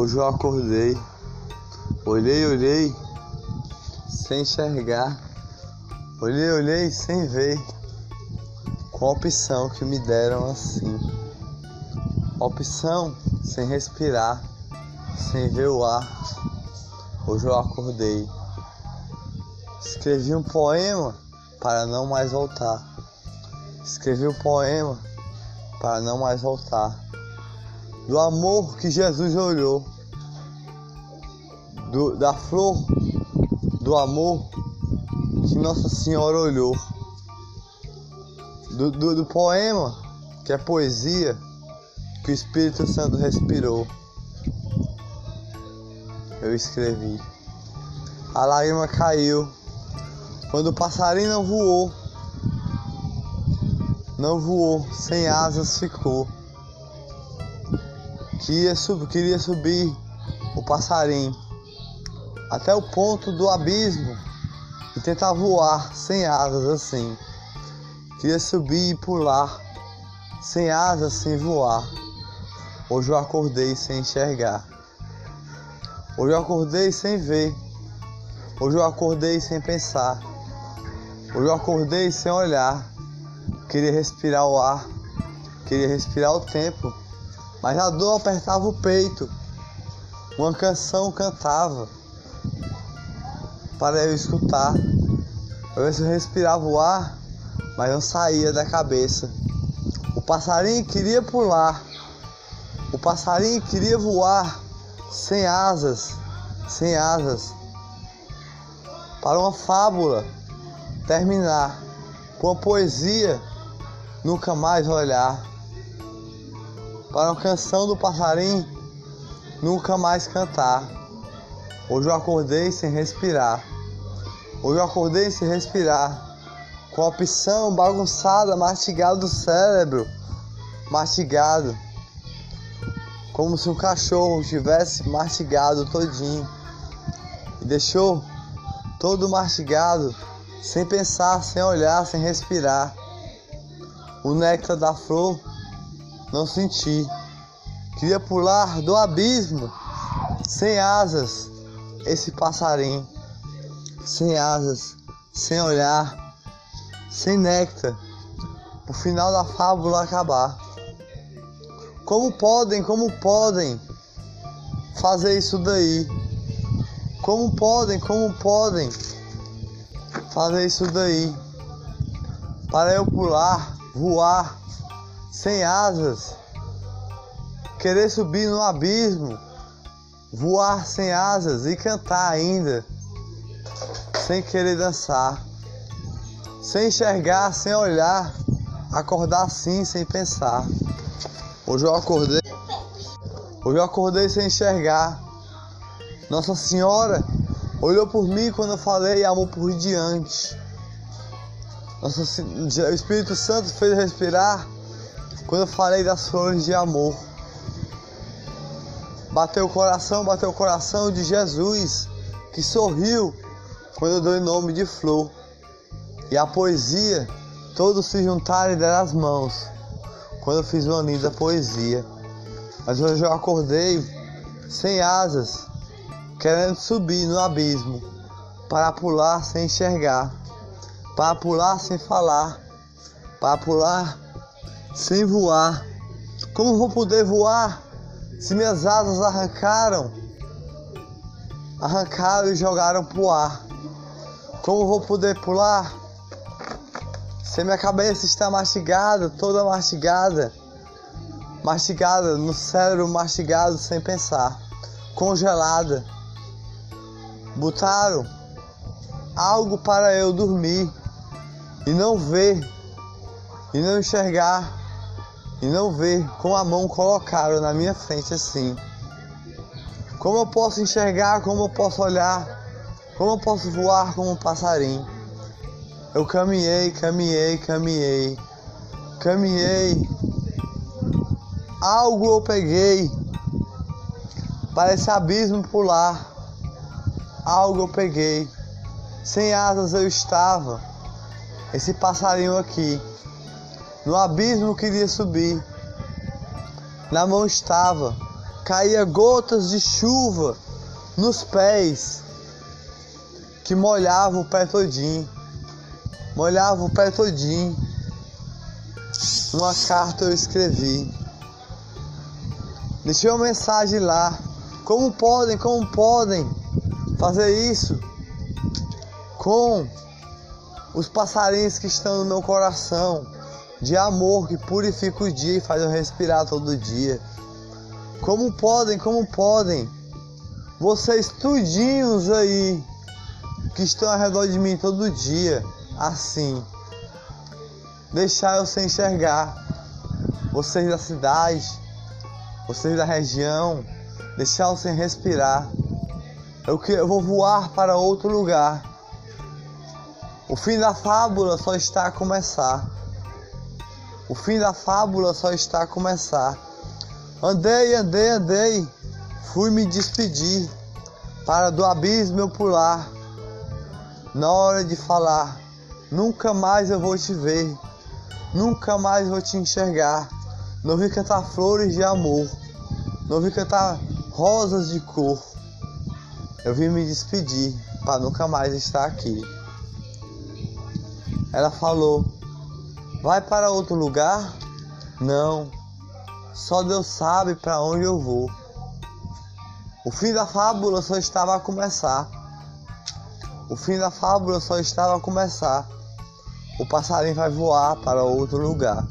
Hoje eu acordei, olhei, olhei, sem enxergar, olhei, olhei, sem ver, com a opção que me deram assim. Opção sem respirar, sem ver o ar. Hoje eu acordei. Escrevi um poema para não mais voltar. Escrevi um poema para não mais voltar. Do amor que Jesus olhou, do, da flor do amor que Nossa Senhora olhou, do, do, do poema que é poesia que o Espírito Santo respirou. Eu escrevi. A lágrima caiu quando o passarinho não voou. Não voou, sem asas ficou. Queria, sub, queria subir o passarinho até o ponto do abismo e tentar voar sem asas assim. Queria subir e pular sem asas, sem voar. Hoje eu acordei sem enxergar. Hoje eu acordei sem ver. Hoje eu acordei sem pensar. Hoje eu acordei sem olhar. Queria respirar o ar. Queria respirar o tempo. Mas a dor apertava o peito. Uma canção cantava para eu escutar. Eu respirava o ar, mas não saía da cabeça. O passarinho queria pular. O passarinho queria voar sem asas, sem asas. Para uma fábula terminar com a poesia nunca mais olhar. Para uma canção do passarinho nunca mais cantar. Hoje eu acordei sem respirar. Hoje eu acordei sem respirar. Com a opção bagunçada, mastigado do cérebro. Mastigado como se um cachorro tivesse mastigado todinho e deixou todo mastigado, sem pensar, sem olhar, sem respirar. O néctar da flor não senti. Queria pular do abismo, sem asas, esse passarinho, sem asas, sem olhar, sem néctar, o final da fábula acabar. Como podem, como podem fazer isso daí? Como podem, como podem fazer isso daí? Para eu pular, voar, sem asas, querer subir no abismo, voar sem asas e cantar ainda, sem querer dançar, sem enxergar, sem olhar, acordar assim, sem pensar. Hoje eu acordei. Hoje eu acordei sem enxergar. Nossa Senhora olhou por mim quando eu falei amor por diante. Nossa, o Espírito Santo fez respirar quando eu falei das flores de amor. Bateu o coração, bateu o coração de Jesus, que sorriu quando eu dei nome de flor. E a poesia, todos se juntaram e deram as mãos quando eu fiz uma linda poesia. Mas hoje eu acordei sem asas, querendo subir no abismo, para pular sem enxergar, para pular sem falar, para pular sem voar. Como vou poder voar se minhas asas arrancaram? Arrancaram e jogaram pro ar. Como vou poder pular se minha cabeça está mastigada, toda mastigada, mastigada no cérebro, mastigado sem pensar, congelada. Botaram algo para eu dormir e não ver, e não enxergar, e não ver, com a mão colocaram na minha frente assim. Como eu posso enxergar, como eu posso olhar, como eu posso voar como um passarinho. Eu caminhei, caminhei, caminhei, caminhei. Algo eu peguei. Parece abismo pular. Algo eu peguei. Sem asas eu estava. Esse passarinho aqui. No abismo queria subir. Na mão estava caía gotas de chuva nos pés que molhava o pé todinho, molhava o pé todinho. Uma carta eu escrevi. Deixei uma mensagem lá. Como podem, como podem fazer isso com os passarinhos que estão no meu coração, de amor que purifica o dia e faz eu respirar todo dia. Como podem, como podem, vocês tudinhos aí que estão ao redor de mim todo dia, assim, deixar eu sem enxergar, vocês da cidade, vocês da região, deixar eu sem respirar. Eu, que, eu vou voar para outro lugar. O fim da fábula só está a começar. O fim da fábula só está a começar. Andei, andei, andei, fui me despedir. Para do abismo eu pular. Na hora de falar, nunca mais eu vou te ver. Nunca mais vou te enxergar. Não vi cantar flores de amor. Não vi cantar rosas de cor. Eu vim me despedir para nunca mais estar aqui. Ela falou: Vai para outro lugar? Não, só Deus sabe para onde eu vou. O fim da fábula só estava a começar. O fim da fábula só estava a começar. O passarinho vai voar para outro lugar.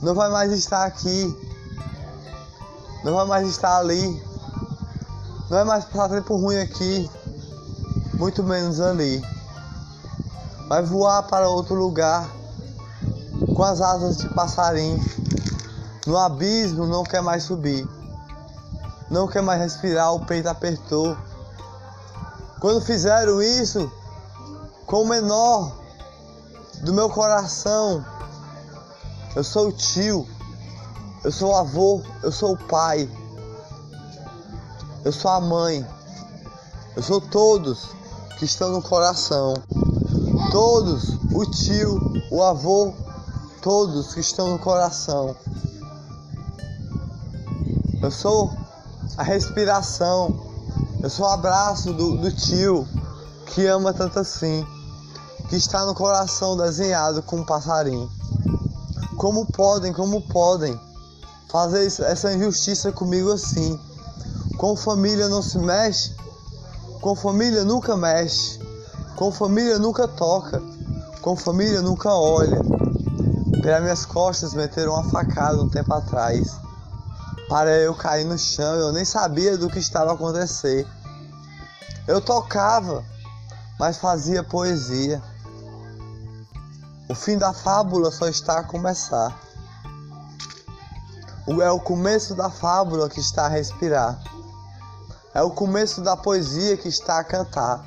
Não vai mais estar aqui. Não vai mais estar ali. Não vai mais passar tempo ruim aqui. Muito menos ali. Vai voar para outro lugar com as asas de passarinho. No abismo não quer mais subir. Não quer mais respirar, o peito apertou. Quando fizeram isso, com o menor do meu coração, eu sou o tio, eu sou o avô, eu sou o pai, eu sou a mãe, eu sou todos que estão no coração. Todos, o tio, o avô, todos que estão no coração. Eu sou a respiração. Eu sou o abraço do, do tio que ama tanto assim. Que está no coração desenhado com um passarinho. Como podem, como podem fazer essa injustiça comigo assim? Com família não se mexe, com família nunca mexe, com família nunca toca, com família nunca olha. Pelas minhas costas meteram uma facada um tempo atrás para eu cair no chão. Eu nem sabia do que estava a acontecer. Eu tocava, mas fazia poesia. O fim da fábula só está a começar. É o começo da fábula que está a respirar. É o começo da poesia que está a cantar.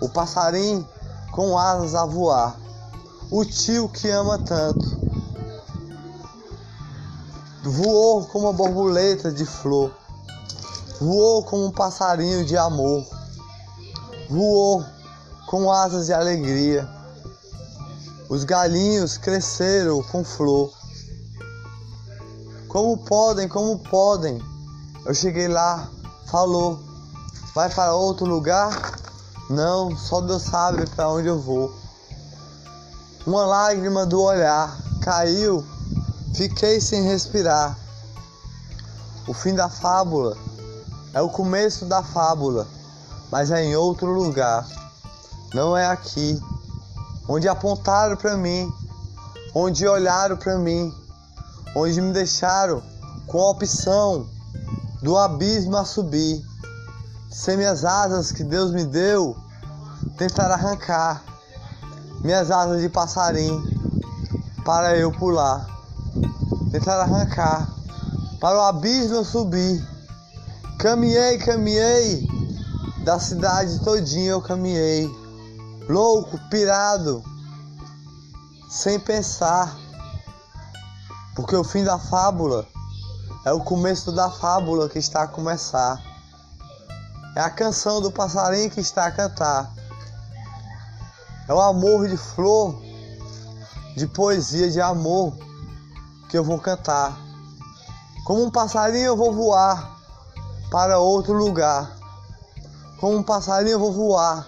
O passarinho com asas a voar. O tio que ama tanto voou como uma borboleta de flor, voou como um passarinho de amor, voou com asas de alegria. Os galinhos cresceram com flor. Como podem, como podem? Eu cheguei lá, falou, vai para outro lugar? Não, só Deus sabe para onde eu vou. Uma lágrima do olhar caiu Fiquei sem respirar. O fim da fábula é o começo da fábula, mas é em outro lugar. Não é aqui. Onde apontaram para mim, onde olharam para mim, onde me deixaram com a opção do abismo a subir. Sem minhas asas que Deus me deu, tentar arrancar minhas asas de passarinho para eu pular tentar arrancar. Para o abismo eu subi. Caminhei, caminhei. Da cidade todinha eu caminhei. Louco, pirado. Sem pensar. Porque o fim da fábula é o começo da fábula que está a começar. É a canção do passarinho que está a cantar. É o amor de flor, de poesia de amor que eu vou cantar. Como um passarinho eu vou voar para outro lugar. Como um passarinho eu vou voar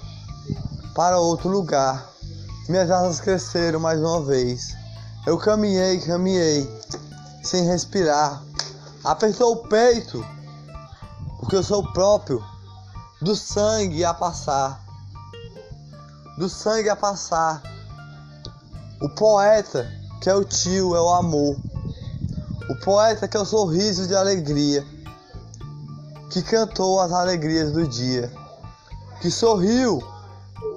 para outro lugar. Minhas asas cresceram mais uma vez. Eu caminhei, caminhei, sem respirar. Apertou o peito, porque eu sou próprio do sangue a passar. Do sangue a passar. O poeta, que é o tio, é o amor. O poeta, que é o sorriso de alegria. Que cantou as alegrias do dia. Que sorriu,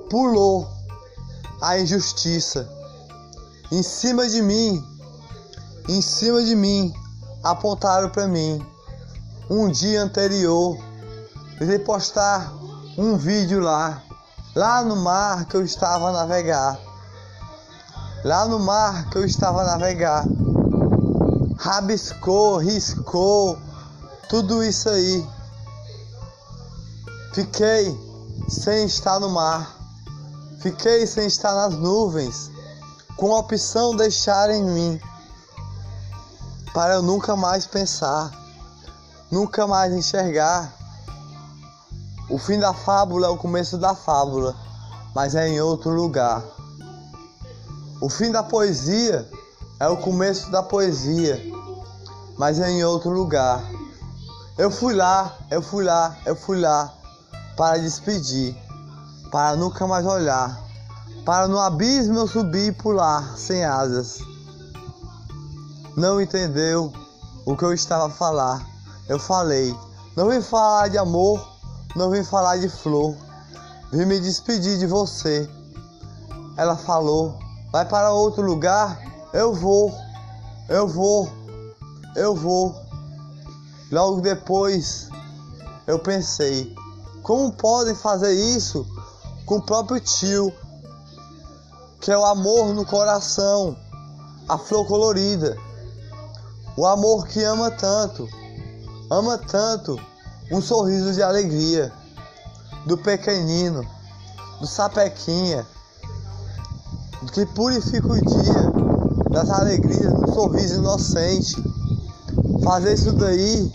pulou a injustiça. Em cima de mim, em cima de mim, apontaram para mim um dia anterior de postar um vídeo lá, lá no mar que eu estava a navegar. Lá no mar que eu estava a navegar. Rabiscou, riscou, tudo isso aí. Fiquei sem estar no mar. Fiquei sem estar nas nuvens, com a opção deixar em mim, para eu nunca mais pensar, nunca mais enxergar o fim da fábula é o começo da fábula, mas é em outro lugar. O fim da poesia é o começo da poesia, mas é em outro lugar. Eu fui lá, eu fui lá, eu fui lá para despedir, para nunca mais olhar, para no abismo eu subir e pular sem asas. Não entendeu o que eu estava a falar. Eu falei, não vim falar de amor não vim falar de flor, vim me despedir de você. Ela falou: Vai para outro lugar? Eu vou, eu vou, eu vou. Logo depois eu pensei: Como podem fazer isso com o próprio tio, que é o amor no coração, a flor colorida, o amor que ama tanto, ama tanto um sorriso de alegria do pequenino, do sapequinha, que purifica o dia das alegrias do sorriso inocente. Fazer isso daí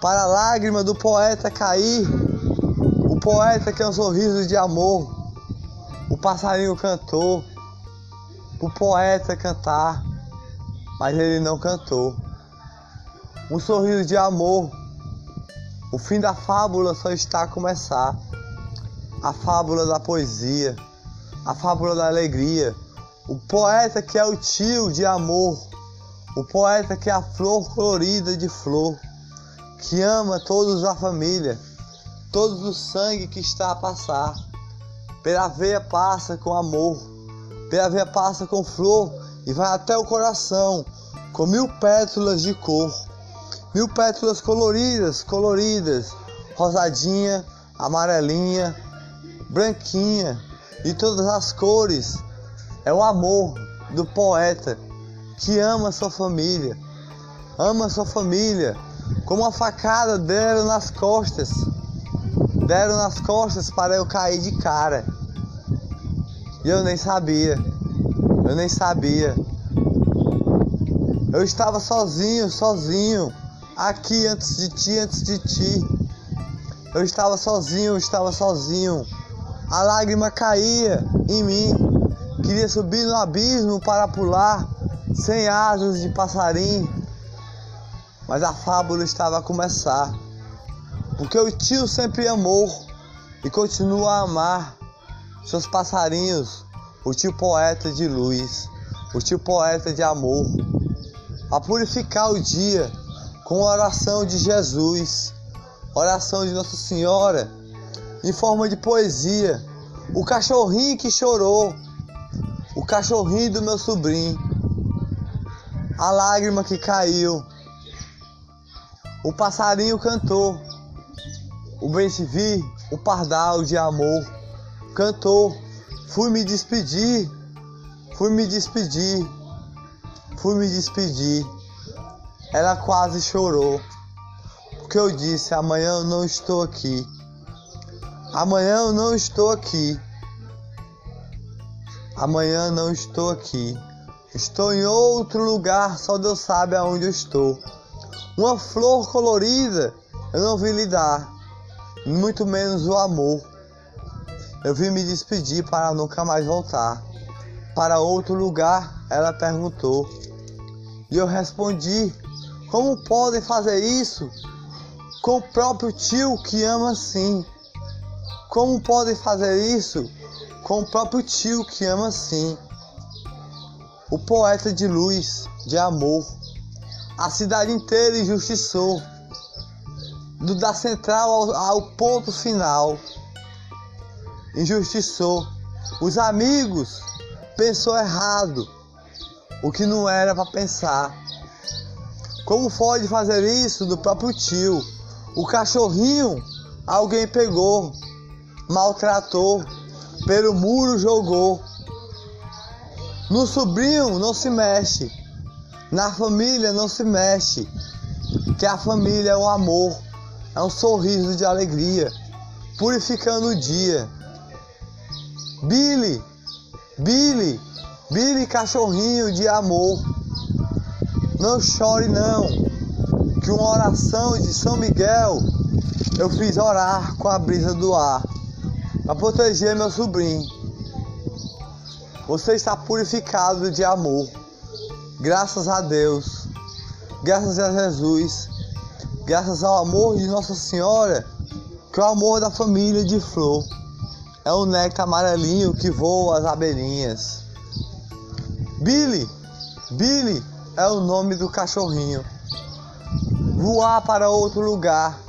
para a lágrima do poeta cair, o poeta que é um sorriso de amor, o passarinho cantou, o poeta cantar, mas ele não cantou. Um sorriso de amor o fim da fábula só está a começar. A fábula da poesia, a fábula da alegria. O poeta que é o tio de amor, o poeta que é a flor colorida de flor, que ama todos a família, todos o sangue que está a passar. Pela veia passa com amor, pela veia passa com flor e vai até o coração com mil pétalas de cor. Mil pétalas coloridas, coloridas, rosadinha, amarelinha, branquinha, e todas as cores. É o amor do poeta que ama sua família, ama sua família, como uma facada deram nas costas, deram nas costas para eu cair de cara. E eu nem sabia, eu nem sabia. Eu estava sozinho, sozinho aqui antes de ti, antes de ti. Eu estava sozinho, eu estava sozinho. A lágrima caía em mim. Queria subir no abismo para pular, sem asas de passarinho. Mas a fábula estava a começar. Porque o tio sempre amou e continua a amar seus passarinhos, o tio poeta de luz, o tio poeta de amor, a purificar o dia com a oração de Jesus, oração de Nossa Senhora, em forma de poesia. O cachorrinho que chorou, o cachorrinho do meu sobrinho, a lágrima que caiu, o passarinho cantou, o bem-te-vi, o pardal de amor, cantou. Fui me despedir, fui me despedir, fui me despedir. Ela quase chorou, porque eu disse: amanhã eu não estou aqui. Amanhã eu não estou aqui. Amanhã não estou aqui. Estou em outro lugar, só Deus sabe aonde eu estou. Uma flor colorida eu não vi lhe dar, muito menos o amor. Eu vim me despedir para nunca mais voltar. Para outro lugar, ela perguntou. E eu respondi: Como podem fazer isso com o próprio tio que ama assim? Como podem fazer isso com o próprio tio que ama assim? O poeta de luz, de amor, a cidade inteira injustiçou, do da central ao, ao ponto final, injustiçou. Os amigos pensou errado, o que não era para pensar. Como pode fazer isso do próprio tio? O cachorrinho alguém pegou, maltratou, pelo muro jogou. No sobrinho não se mexe, na família não se mexe, que a família é o amor, é um sorriso de alegria, purificando o dia. Billy, Billy, Billy cachorrinho de amor, não chore não, que uma oração de São Miguel eu fiz orar com a brisa do ar, para proteger meu sobrinho. Você está purificado de amor, graças a Deus, graças a Jesus, graças ao amor de Nossa Senhora, que é o amor da família de flor. É o néctar amarelinho que voa as abelhinhas. Billy, Billy é o nome do cachorrinho. Voar para outro lugar.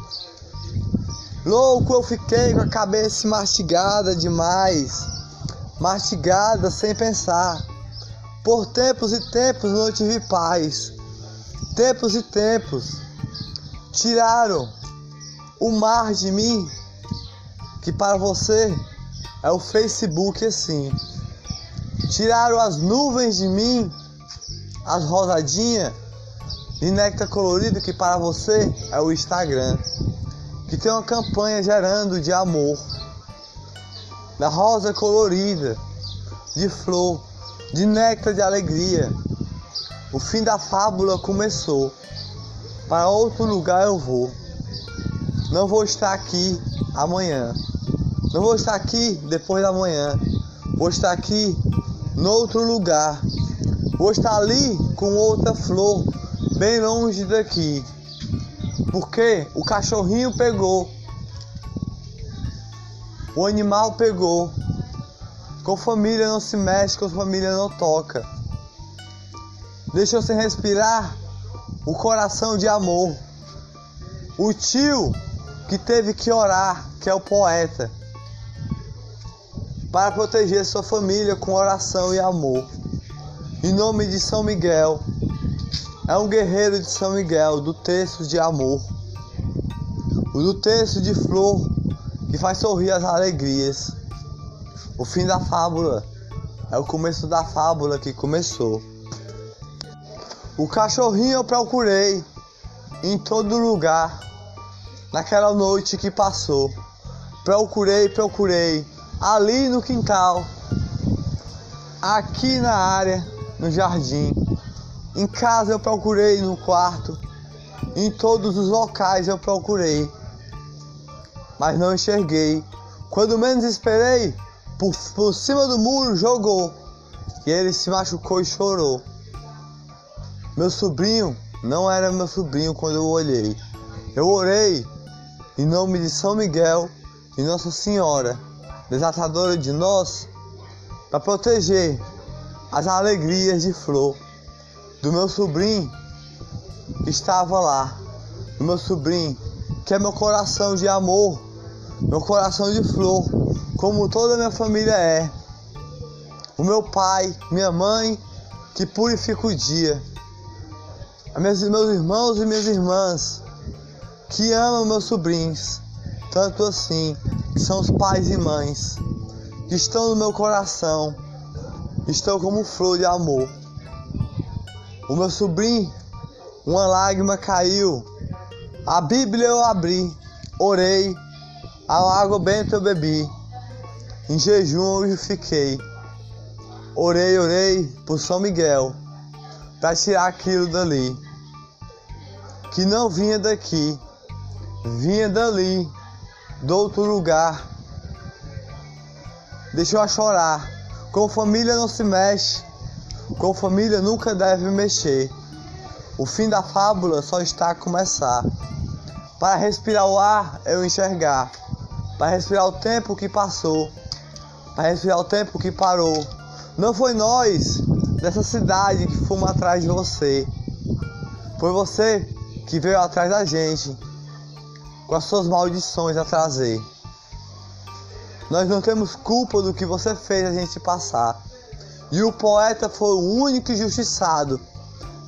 Louco eu fiquei com a cabeça mastigada demais, mastigada sem pensar. Por tempos e tempos não tive paz. Tempos e tempos tiraram o mar de mim, que para você é o Facebook assim. Tiraram as nuvens de mim, as rosadinhas de néctar colorido que para você é o Instagram. Que tem uma campanha gerando de amor. Da rosa colorida, de flor, de néctar de alegria. O fim da fábula começou. Para outro lugar eu vou. Não vou estar aqui amanhã. Não vou estar aqui depois da manhã. Vou estar aqui no outro lugar. Vou estar ali com outra flor, bem longe daqui. Porque o cachorrinho pegou. O animal pegou. Com família não se mexe, com família não toca. Deixou sem respirar o coração de amor. O tio que teve que orar, que é o poeta para proteger sua família com oração e amor. Em nome de São Miguel, é um guerreiro de São Miguel, do texto de amor, o do texto de flor que faz sorrir as alegrias. O fim da fábula é o começo da fábula que começou. O cachorrinho eu procurei em todo lugar, naquela noite que passou. Procurei, procurei ali no quintal, aqui na área, no jardim. Em casa eu procurei no quarto, em todos os locais eu procurei, mas não enxerguei. Quando menos esperei, por, por cima do muro jogou e ele se machucou e chorou. Meu sobrinho não era meu sobrinho quando eu olhei. Eu orei em nome de São Miguel e Nossa Senhora desatadora de nós, para proteger as alegrias de flor do meu sobrinho que estava lá, do meu sobrinho, que é meu coração de amor, meu coração de flor, como toda a minha família é. O meu pai, minha mãe, que purifica o dia. Meus irmãos e minhas irmãs, que amam meus sobrinhos, tanto assim são os pais e mães que estão no meu coração, estão como flor de amor. O meu sobrinho, uma lágrima caiu, a Bíblia eu abri, orei, a água benta eu bebi, em jejum eu fiquei. Orei, orei por São Miguel, para tirar aquilo dali. que não vinha daqui, vinha dali, do outro lugar. Deixou a chorar. Com família não se mexe, com família nunca deve mexer. O fim da fábula só está a começar. Para respirar o ar, eu enxergar. Para respirar o tempo que passou. Para respirar o tempo que parou. Não foi nós dessa cidade que fomos atrás de você. Foi você que veio atrás da gente. Com as suas maldições a trazer. Nós não temos culpa do que você fez a gente passar. E o poeta foi o único injustiçado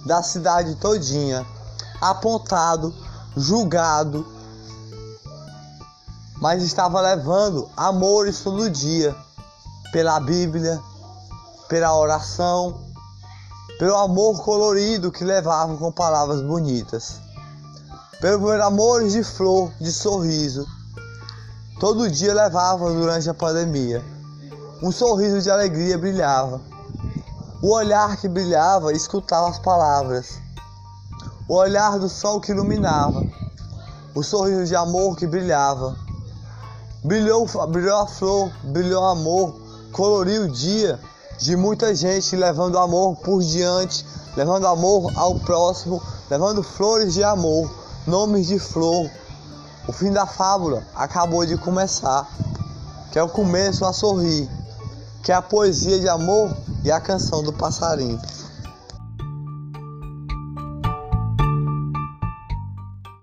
da cidade todinha, apontado, julgado, mas estava levando amores todo dia pela Bíblia, pela oração, pelo amor colorido que levavam com palavras bonitas, pelo amores de flor, de sorriso todo dia levava durante a pandemia. Um sorriso de alegria brilhava. O olhar que brilhava escutava as palavras. O olhar do sol que iluminava. O sorriso de amor que brilhava. Brilhou, brilhou a flor, brilhou o amor, coloriu o dia de muita gente levando amor por diante, levando amor ao próximo, levando flores de amor, nomes de flor, o fim da fábula acabou de começar, que é o começo a sorrir, que é a poesia de amor e a canção do passarinho.